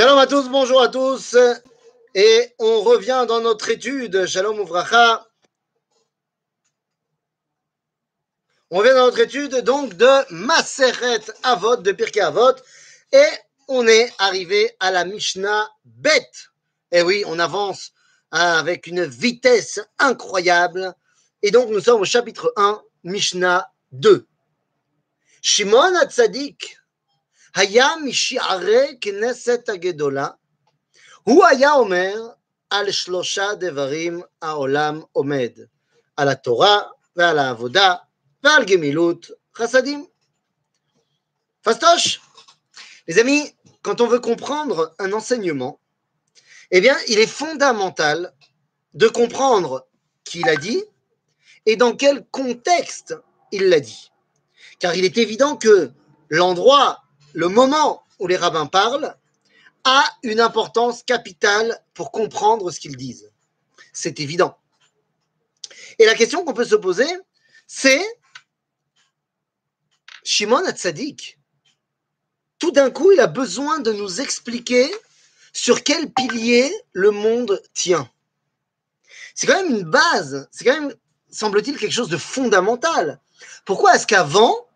Shalom à tous, bonjour à tous. Et on revient dans notre étude, Shalom Ouvracha. On revient dans notre étude donc de Maseret Avot, de Pirkei Avot. Et on est arrivé à la Mishnah Bet. Et oui, on avance hein, avec une vitesse incroyable. Et donc nous sommes au chapitre 1, Mishnah 2. Shimon Hatzadik היה משערי כנסת הגדולה, הוא היה אומר על שלושה דברים העולם עומד, על התורה ועל העבודה ועל גמילות חסדים. Fastoche Les amis, quand on veut comprendre un enseignement, eh bien, il est fondamental de comprendre qui l'a dit et dans quel contexte il l'a dit. Car il est évident que l'endroit le moment où les rabbins parlent a une importance capitale pour comprendre ce qu'ils disent. C'est évident. Et la question qu'on peut se poser, c'est Shimon Hatzadik, tout d'un coup, il a besoin de nous expliquer sur quel pilier le monde tient. C'est quand même une base, c'est quand même, semble-t-il, quelque chose de fondamental. Pourquoi est-ce qu'avant,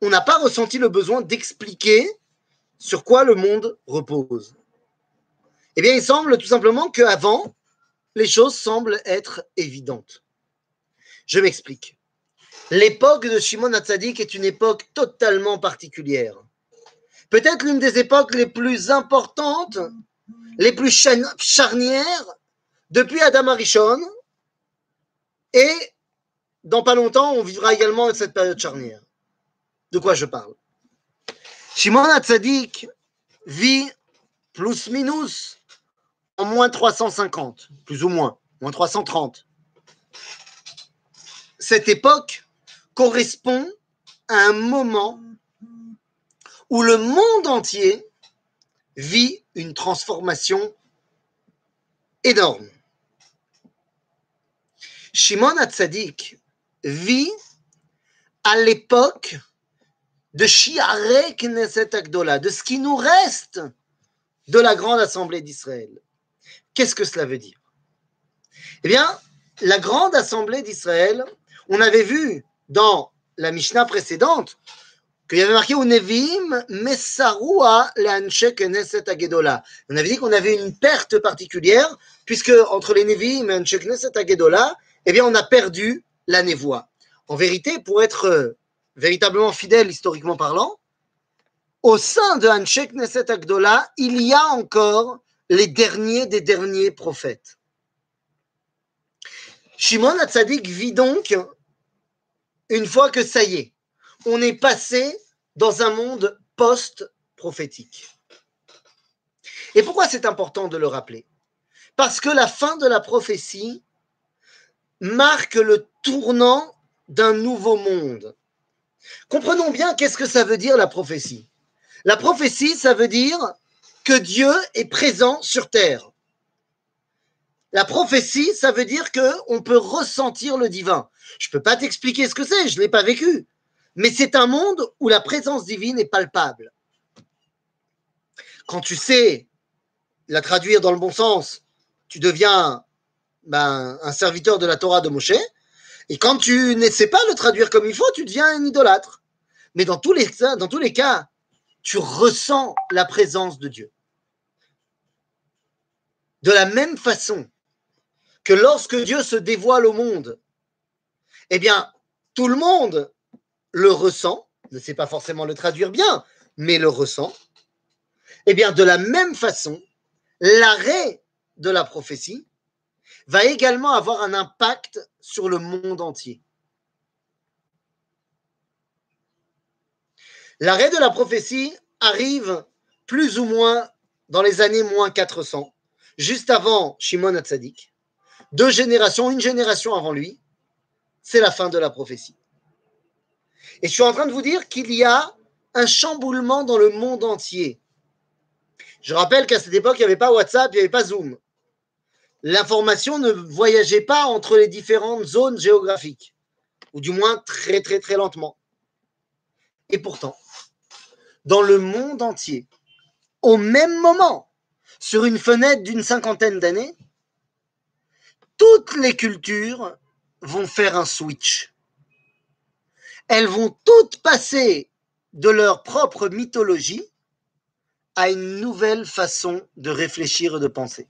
on n'a pas ressenti le besoin d'expliquer sur quoi le monde repose. Eh bien, il semble tout simplement qu'avant, les choses semblent être évidentes. Je m'explique. L'époque de Shimon Hatzadik est une époque totalement particulière. Peut-être l'une des époques les plus importantes, les plus charnières depuis Adam Arishon. Et dans pas longtemps, on vivra également cette période charnière. De quoi je parle? Shimon Hatzadik vit plus minus en moins 350, plus ou moins, moins 330. Cette époque correspond à un moment où le monde entier vit une transformation énorme. Shimon Hatzadik vit à l'époque de Shiare Knesset Agdola, de ce qui nous reste de la grande assemblée d'Israël. Qu'est-ce que cela veut dire? Eh bien, la grande assemblée d'Israël, on avait vu dans la Mishnah précédente qu'il y avait marqué Nevim Messarua Leanche Knesset Agedola. On avait dit qu'on avait une perte particulière, puisque entre les Nevim et Knesset Agedola, eh bien, on a perdu la névoie. En vérité, pour être véritablement fidèle historiquement parlant, au sein de Hanshek Neset Agdola, il y a encore les derniers des derniers prophètes. Shimon Hatzadik vit donc une fois que ça y est, on est passé dans un monde post-prophétique. Et pourquoi c'est important de le rappeler? Parce que la fin de la prophétie marque le tournant d'un nouveau monde. Comprenons bien qu'est-ce que ça veut dire la prophétie. La prophétie, ça veut dire que Dieu est présent sur terre. La prophétie, ça veut dire que on peut ressentir le divin. Je ne peux pas t'expliquer ce que c'est, je ne l'ai pas vécu. Mais c'est un monde où la présence divine est palpable. Quand tu sais la traduire dans le bon sens, tu deviens ben, un serviteur de la Torah de Moshe. Et quand tu ne sais pas le traduire comme il faut, tu deviens un idolâtre. Mais dans tous les, dans tous les cas, tu ressens la présence de Dieu. De la même façon que lorsque Dieu se dévoile au monde, eh bien, tout le monde le ressent, ne sait pas forcément le traduire bien, mais le ressent. Eh bien, de la même façon, l'arrêt de la prophétie va également avoir un impact sur le monde entier. L'arrêt de la prophétie arrive plus ou moins dans les années moins 400, juste avant Shimon Hatzadik. Deux générations, une génération avant lui, c'est la fin de la prophétie. Et je suis en train de vous dire qu'il y a un chamboulement dans le monde entier. Je rappelle qu'à cette époque, il n'y avait pas WhatsApp, il n'y avait pas Zoom l'information ne voyageait pas entre les différentes zones géographiques, ou du moins très très très lentement. Et pourtant, dans le monde entier, au même moment, sur une fenêtre d'une cinquantaine d'années, toutes les cultures vont faire un switch. Elles vont toutes passer de leur propre mythologie à une nouvelle façon de réfléchir et de penser.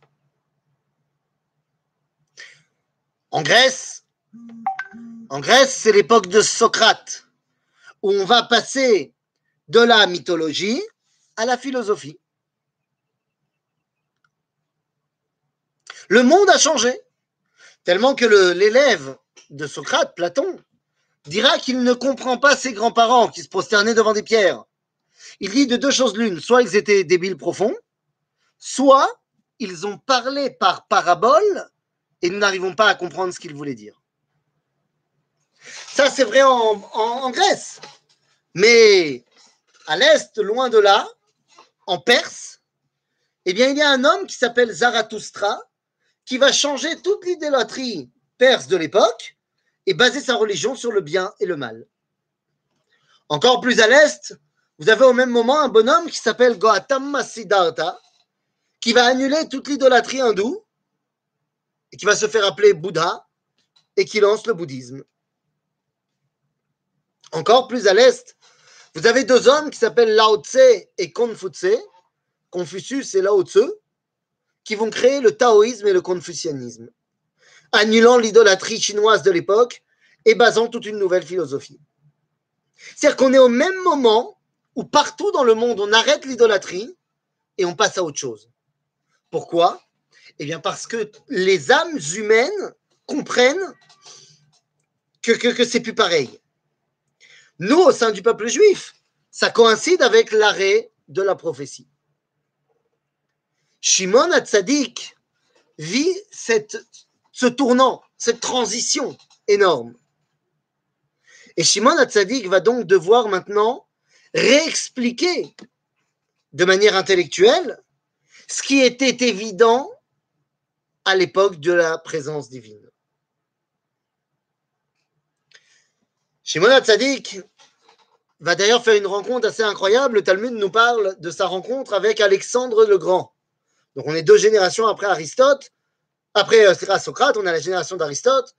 En Grèce, en Grèce, c'est l'époque de Socrate, où on va passer de la mythologie à la philosophie. Le monde a changé, tellement que l'élève de Socrate, Platon, dira qu'il ne comprend pas ses grands-parents qui se prosternaient devant des pierres. Il dit de deux choses l'une, soit ils étaient débiles profonds, soit ils ont parlé par parabole et nous n'arrivons pas à comprendre ce qu'ils voulaient dire. Ça, c'est vrai en, Grèce. Mais à l'est, loin de là, en Perse, eh bien, il y a un homme qui s'appelle Zarathustra qui va changer toute l'idolâtrie perse de l'époque et baser sa religion sur le bien et le mal. Encore plus à l'est, vous avez au même moment un bonhomme qui s'appelle Gautama Siddhartha, qui va annuler toute l'idolâtrie hindoue et qui va se faire appeler Bouddha et qui lance le bouddhisme. Encore plus à l'est, vous avez deux hommes qui s'appellent Lao Tse et Confucius, Confucius et Lao Tse, qui vont créer le taoïsme et le confucianisme annulant l'idolâtrie chinoise de l'époque et basant toute une nouvelle philosophie. C'est-à-dire qu'on est au même moment où partout dans le monde on arrête l'idolâtrie et on passe à autre chose. Pourquoi? Eh bien parce que les âmes humaines comprennent que, que, que c'est plus pareil. Nous, au sein du peuple juif, ça coïncide avec l'arrêt de la prophétie. Shimon Hatzadik vit cette ce tournant, cette transition énorme. Et Shimon Hatzadik va donc devoir maintenant réexpliquer de manière intellectuelle ce qui était évident à l'époque de la présence divine. Shimon Hatzadik va d'ailleurs faire une rencontre assez incroyable. Le Talmud nous parle de sa rencontre avec Alexandre le Grand. Donc on est deux générations après Aristote. Après euh, Socrate, on a la génération d'Aristote.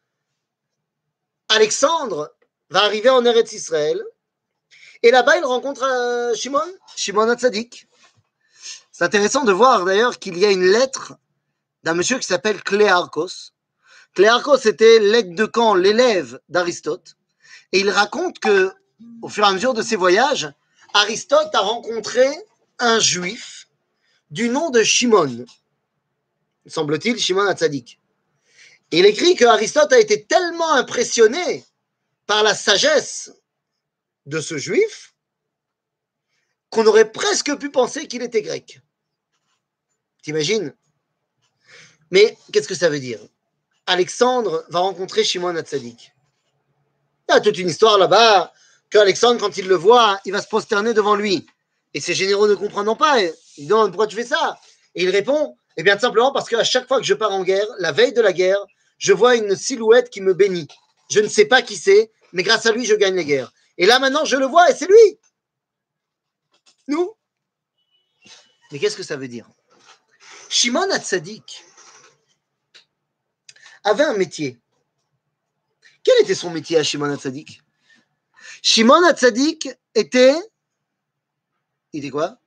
Alexandre va arriver en Eretz Israël. Et là-bas, il rencontre euh, Shimon, Shimon Hatzadik. C'est intéressant de voir d'ailleurs qu'il y a une lettre d'un monsieur qui s'appelle Cléarchos. Cléarchos était l'aide de camp, l'élève d'Aristote. Et il raconte que, au fur et à mesure de ses voyages, Aristote a rencontré un juif du nom de Shimon semble-t-il, Shimon Hatzadik. Il écrit que Aristote a été tellement impressionné par la sagesse de ce juif qu'on aurait presque pu penser qu'il était grec. T'imagines? Mais qu'est-ce que ça veut dire? Alexandre va rencontrer Shimon Hatzadik. Il y a toute une histoire là-bas qu'Alexandre, quand il le voit, il va se prosterner devant lui. Et ses généraux ne comprennent pas. Ils demandent pourquoi tu fais ça? Et il répond eh bien, simplement parce qu'à chaque fois que je pars en guerre, la veille de la guerre, je vois une silhouette qui me bénit. Je ne sais pas qui c'est, mais grâce à lui, je gagne les guerres. Et là, maintenant, je le vois et c'est lui. Nous. Mais qu'est-ce que ça veut dire? Shimon Hatzadik avait un métier. Quel était son métier à Shimon Hatzadik? Shimon Hatzadik était. Il était quoi?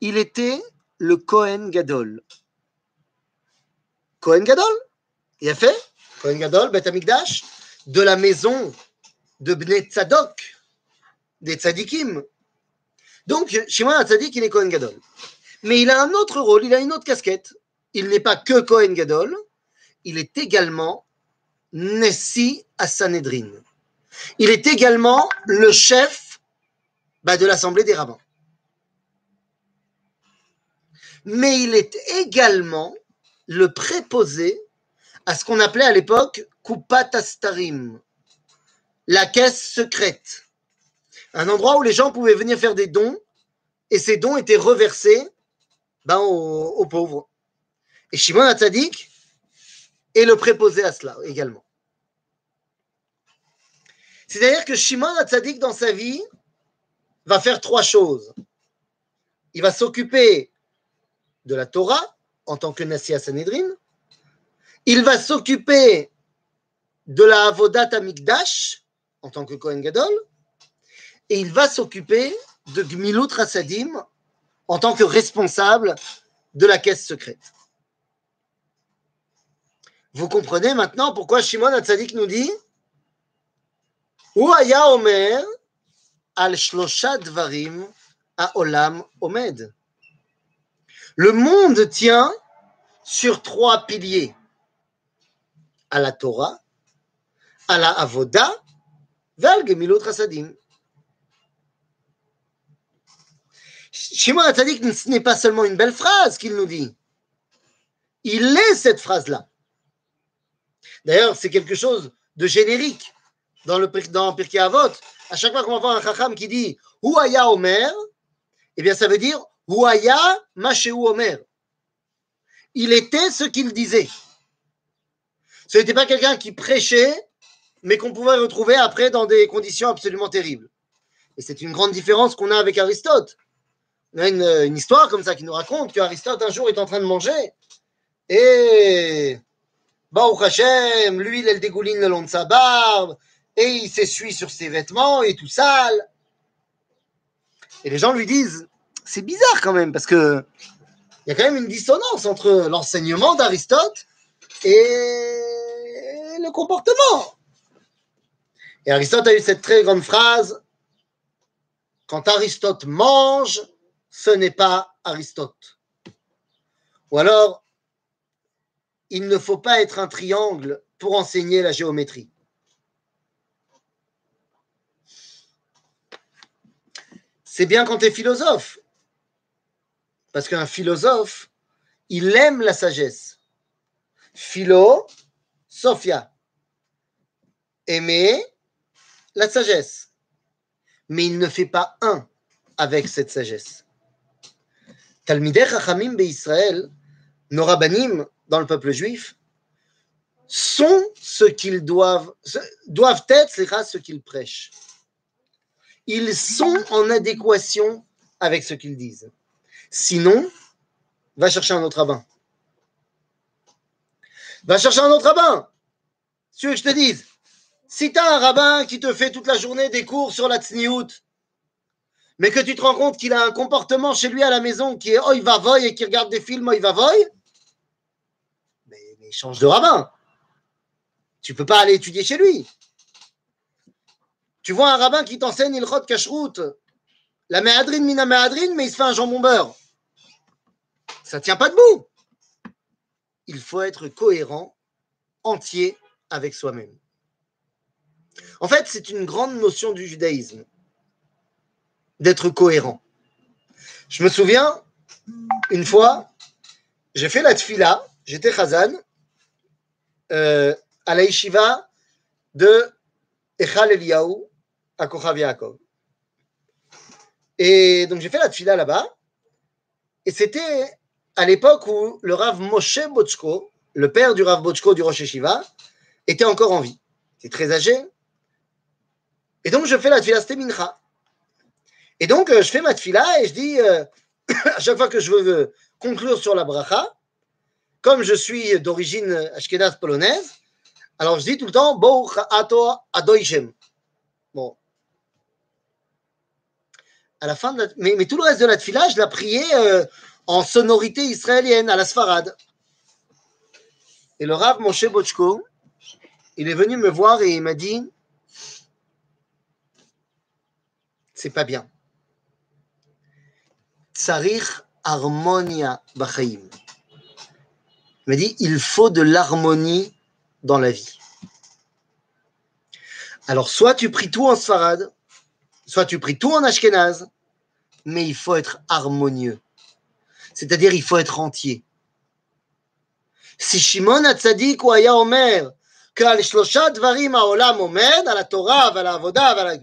Il était le Kohen Gadol. Kohen Gadol, il a fait Kohen Gadol, Beth Amikdash, de la maison de Bnei Tzadok, des Tzadikim. Donc, Shimon Tzadik, il est Kohen Gadol. Mais il a un autre rôle, il a une autre casquette. Il n'est pas que Kohen Gadol, il est également Nessi à. Il est également le chef bah, de l'Assemblée des rabbins mais il est également le préposé à ce qu'on appelait à l'époque Kupatastarim, la caisse secrète. Un endroit où les gens pouvaient venir faire des dons et ces dons étaient reversés ben, aux, pauvres. Et Shimon Hatzadik est le préposé à cela également. C'est-à-dire que Shimon Hatzadik, dans sa vie, va faire trois choses. Il va s'occuper de la Torah en tant que Nassia Sanhedrin. Il va s'occuper de la Avodat Amikdash en tant que Kohen Gadol. Et il va s'occuper de Gmilut Rasadim en tant que responsable de la caisse secrète. Vous comprenez maintenant pourquoi Shimon Hatzadik nous dit Ouaya Omer al shlosha dvarim a olam omed. Le monde tient sur trois piliers à la Torah, à la Avoda, vers Gemilut Rasadim. Shimon Hatzadik, ce n'est pas seulement une belle phrase qu'il nous dit. Il est cette phrase-là. D'ailleurs, c'est quelque chose de générique dans le dans Pirkei Avot. À chaque fois qu'on va voir un chacham qui dit Ouaya Omer, eh bien, ça veut dire Ouaya Masheu Omer. Il était ce qu'il disait. Ce n'était pas quelqu'un qui prêchait, mais qu'on pouvait retrouver après dans des conditions absolument terribles. Et c'est une grande différence qu'on a avec Aristote. On a une, histoire comme ça qui nous raconte qu'Aristote un jour est en train de manger et Baruch Hashem, l'huile elle dégouline le long de sa barbe et il s'essuie sur ses vêtements et tout sale. Et les gens lui disent c'est bizarre quand même parce que il y a quand même une dissonance entre l'enseignement d'Aristote et le comportement. Et Aristote a eu cette très grande phrase quand Aristote mange, ce n'est pas Aristote. Ou alors, il ne faut pas être un triangle pour enseigner la géométrie. C'est bien quand tu es philosophe. Parce qu'un philosophe, il aime la sagesse. Philo, Sophia. Aimer la sagesse. Mais il ne fait pas un avec cette sagesse. Talmidei Chachamim Israël, nos rabbinim dans le peuple juif, sont ce qu'ils doivent, doivent être, ce qu'ils prêchent. Ils sont en adéquation avec ce qu'ils disent. Sinon, va chercher un autre rabbin. Va chercher un autre rabbin. Tu veux que je te dise, si tu as un rabbin qui te fait toute la journée des cours sur la tsniout, mais que tu te rends compte qu'il a un comportement chez lui à la maison qui est oi va voy et qui regarde des films oi va voy, change de rabbin. Tu peux pas aller étudier chez lui. Tu vois un rabbin qui t'enseigne il rot kashrut, la méadrine mina méadrine, mais il se fait un jambon beurre. Ça tient pas debout. Il faut être cohérent, entier avec soi-même. En fait, c'est une grande notion du judaïsme d'être cohérent. Je me souviens, une fois, j'ai fait la tfila, j'étais Khazan, euh, à la yeshiva de Echal Eliyahu à Kochav Yaakov. Et donc j'ai fait la tfila là-bas, et c'était à l'époque où le Rav Moshe Bochko, le père du Rav Bochko du Rosh Yeshiva, était encore en vie. Était très âgé. Et donc je fais la tfila, c'était Mincha. Et donc, euh, je fais ma tfila et je dis, euh, à chaque fois que je veux conclure sur la bracha, comme je suis d'origine ashkenaz polonaise, alors je dis tout le temps, ato adoishem. Bon. À la fin mais, tout le reste de la tfila, je l'ai prié euh, en sonorité israélienne, à la sfarade. Et le Rav Moshe Bochko, il est venu me voir et il m'a dit, c'est pas bien. Tsarich harmonia bachaim. Il dit, il faut de l'harmonie dans la vie. Alors, soit tu pries tout en Sfarad, soit tu pries tout en Ashkenaz, mais il faut être harmonieux. C'est-à-dire, il faut être entier. Si Shimon Hatzadik ou Aya Omer, qu'al shlosha dvarim haolam omed, à la Torah, à la Avoda, la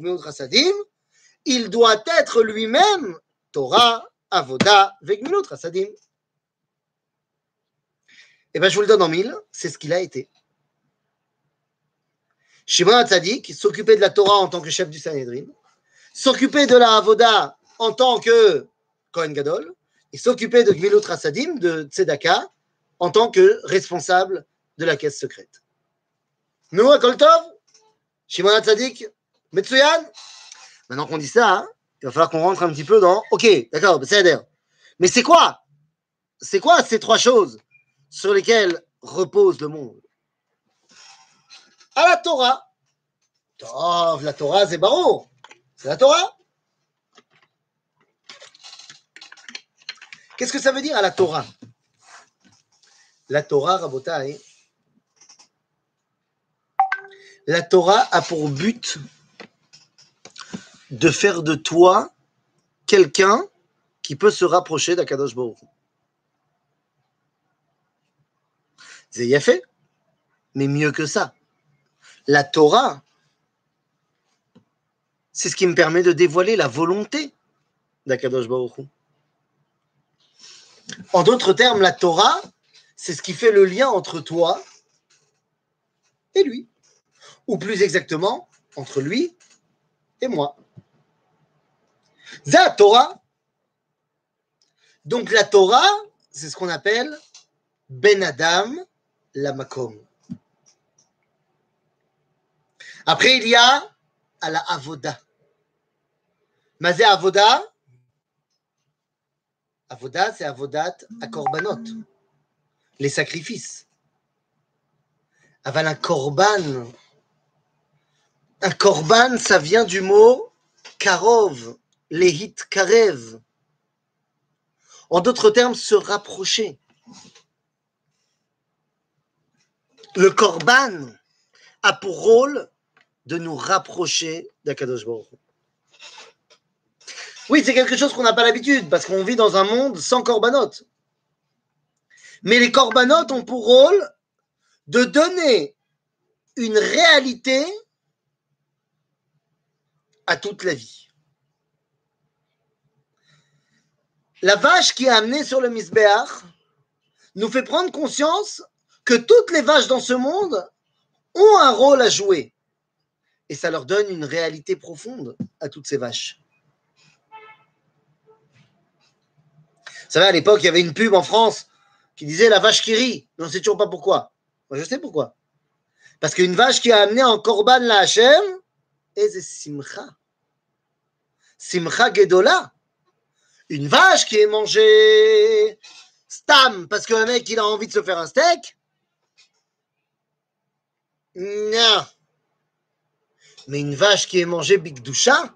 il doit être lui-même Torah, Avoda, Vegmilut. Eh bien, je vous le donne en mille, c'est ce qu'il a été. Shimon Hatzadik s'occupait de la Torah en tant que chef du Sanhedrin, s'occupait de la Avoda en tant que Kohen Gadol, il s'occupait de Gmilut Rasadim, de Tzedaka, en tant que responsable de la caisse secrète. Nous, Koltov, Shimon Tzadik, Metsuyan. Maintenant qu'on dit ça, hein, il va falloir qu'on rentre un petit peu dans. Ok, d'accord, c'est Mais c'est quoi? C'est quoi ces trois choses? Sur lesquelles repose le monde À la Torah. Tov, la Torah, c'est. C'est la Torah. Qu'est-ce que ça veut dire à la Torah? La Torah, Rabotai, la Torah a pour but de faire de toi quelqu'un qui peut se rapprocher d'Akadosh Baruch. C'est mais mieux que ça. La Torah, c'est ce qui me permet de dévoiler la volonté d'Akadosh Baruch. En d'autres termes, la Torah, c'est ce qui fait le lien entre toi et lui. Ou plus exactement, entre lui et moi. La Torah. Donc la Torah, c'est ce qu'on appelle Ben Adam la. Après, il y a à la Avoda. Mazé Avoda, Avoda, c'est Avodat à Korbanot, les sacrifices. Aval un Korban. Un Korban, ça vient du mot Karov, Lehit Karev. En d'autres termes, se rapprocher. Le Korban a pour rôle de nous rapprocher d'Akadosh Baruch oui, c'est quelque chose qu'on n'a pas l'habitude parce qu'on vit dans un monde sans corbanotes. Mais les corbanotes ont pour rôle de donner une réalité à toute la vie. La vache qui est amenée sur le misbéach nous fait prendre conscience que toutes les vaches dans ce monde ont un rôle à jouer. Et ça leur donne une réalité profonde à toutes ces vaches. Vous savez, à l'époque, il y avait une pub en France qui disait la vache qui rit. On ne sait toujours pas pourquoi. Moi, je sais pourquoi. Parce qu'une vache qui a amené en korban la Hachem, et c'est simcha. Simcha gedola. Une vache qui est mangée stam parce qu'un mec il a envie de se faire un steak. Non. Mais une vache qui est mangée bigdoucha,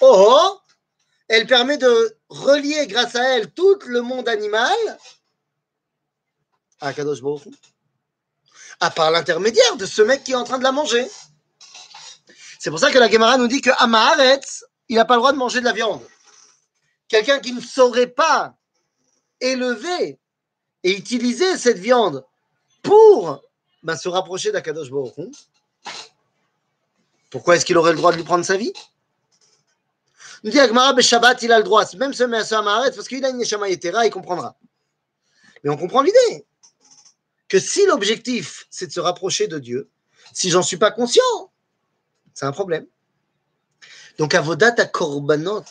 oh oh, elle permet de relier grâce à elle tout le monde animal à Kadosh Baruch à part l'intermédiaire de ce mec qui est en train de la manger. C'est pour ça que la Gemara nous dit que Amaharetz, il n'a pas le droit de manger de la viande. Quelqu'un qui ne saurait pas élever et utiliser cette viande pour ben, se rapprocher d'Akadosh Baruch pourquoi est-ce qu'il aurait le droit de lui prendre sa vie? Nous dit Agmara, Shabbat, il a le droit. Même ce Measa Maharet, parce qu'il a une Neshama Yetera, il comprendra. Mais on comprend l'idée que si l'objectif, c'est de se rapprocher de Dieu, si j'en suis pas conscient, c'est un problème. Donc, Avodat à Korbanot,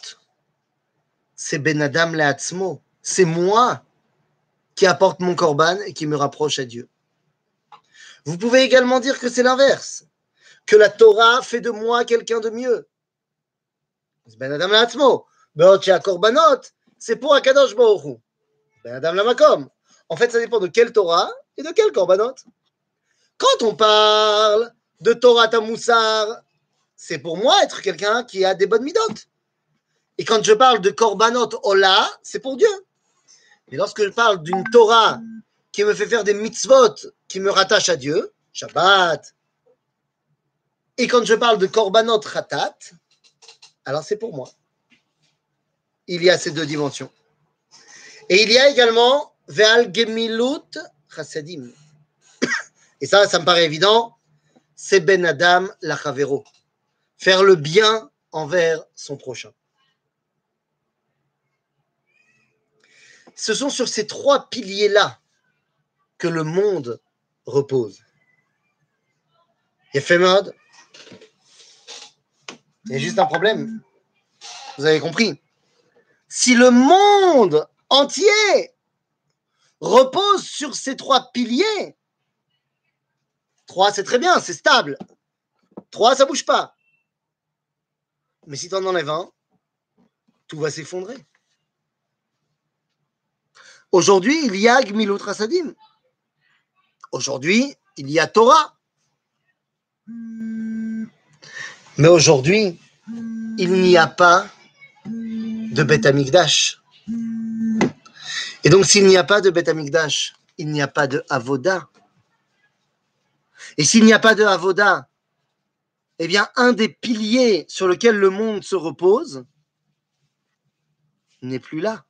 c'est Ben Adam Leatzmo. C'est moi qui apporte mon Korban et qui me rapproche à Dieu. Vous pouvez également dire que c'est l'inverse, que la Torah fait de moi quelqu'un de mieux. Ben Adam Latzmo. Korbanot, c'est pour Akadosh Baruch Ben Adam Lamakom. En fait, ça dépend de quelle Torah et de quel Korbanot. Quand on parle de Torah Tamoussar, c'est pour moi être quelqu'un qui a des bonnes midotes. Et quand je parle de Korbanot Ola, c'est pour Dieu. Mais lorsque je parle d'une Torah qui me fait faire des mitzvot qui me rattachent à Dieu, Shabbat, et quand je parle de Korbanot Ratat, alors c'est pour moi. Il y a ces deux dimensions. Et il y a également Ve'al Gemilut Chasadim. Et ça, ça me paraît évident, c'est Ben Adam Lachavero. Faire le bien envers son prochain. Ce sont sur ces trois piliers-là que le monde repose. Il fait mode, il y a juste un problème. Vous avez compris. Si le monde entier repose sur ces trois piliers. Trois, c'est très bien, c'est stable. Trois, ça bouge pas. Mais si tu en enlèves un, tout va s'effondrer. Aujourd'hui, il y a Gmilut Rasadim. Aujourd'hui, il y a Torah. Mais aujourd'hui, il n'y a pas de Beth Amikdash. Et donc, s'il n'y a pas de Beth Amikdash, il n'y a pas de Avoda. Et s'il n'y a pas de Avoda, eh bien, un des piliers sur lequel le monde se repose n'est plus là.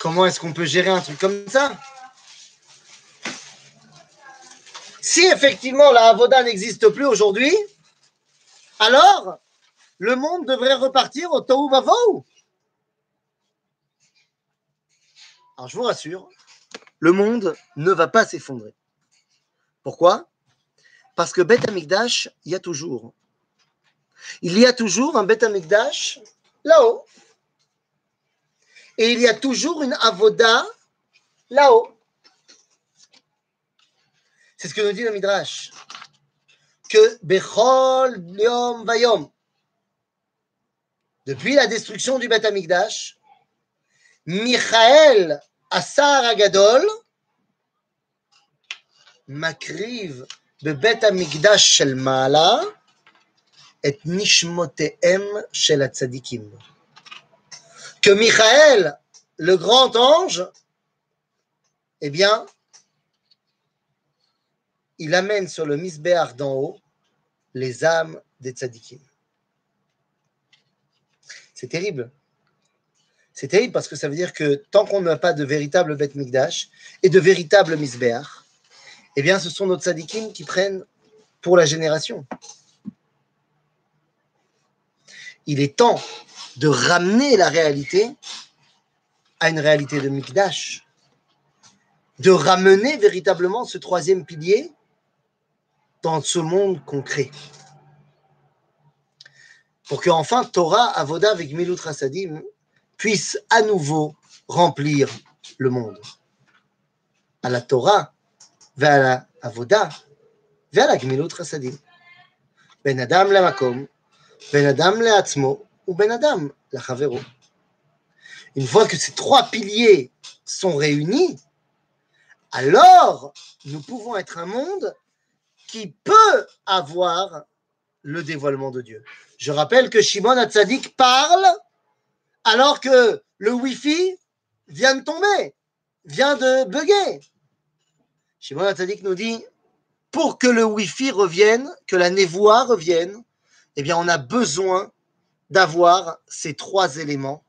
Comment est-ce qu'on peut gérer un truc comme ça? Si effectivement la Avoda n'existe plus aujourd'hui, alors le monde devrait repartir au Tohu Vavou. Alors je vous rassure, le monde ne va pas s'effondrer. Pourquoi? Parce que Beth Amikdash, il y a toujours. Il y a toujours un Beth Amikdash là-haut. Et il y a toujours une Avoda là-haut. C'est ce que nous dit le Midrash. Que Bechol Yom Vayom, depuis la destruction du Beth Amikdash, Michael Asar Agadol, מקריב בבית המקדש של מעלה את נשמותיהם של הצדיקים. Que Michael, le grand ange, eh bien, il amène sur le misbéar d'en haut les âmes des tzadikim. C'est terrible. C'est terrible parce que ça veut dire que tant qu'on n'a pas de véritable Beth Mikdash et de véritable misbéar, eh bien, ce sont nos tzadikim qui prennent pour la génération. Il est temps de ramener la réalité à une réalité de Mikdash, de ramener véritablement ce troisième pilier dans ce monde concret. Pour que enfin Torah, Avoda avec Milut Rasadim puisse à nouveau remplir le monde. À la Torah, vers la Avoda, vers la Gmilut Rasadim. Ben Adam le Makom, Ben Adam le Ou Ben Adam la Chavero. Une fois que ces trois piliers sont réunis, alors nous pouvons être un monde qui peut avoir le dévoilement de Dieu. Je rappelle que Shimon Hatzadik parle alors que le Wi-Fi vient de tomber, vient de bugger. Shimon Hatzadik nous dit pour que le Wi-Fi revienne, que la névoie revienne, eh bien, on a besoin d'avoir ces trois éléments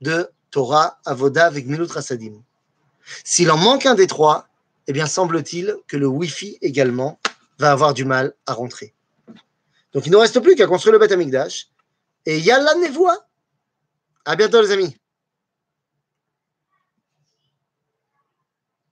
de Torah, Avoda avec Milut Rasadim. S'il en manque un des trois, eh bien, semble-t-il que le Wi-Fi également va avoir du mal à rentrer. Donc, il ne reste plus qu'à construire le Beth Amikdash. Et il y a la névoie. À bientôt, les amis.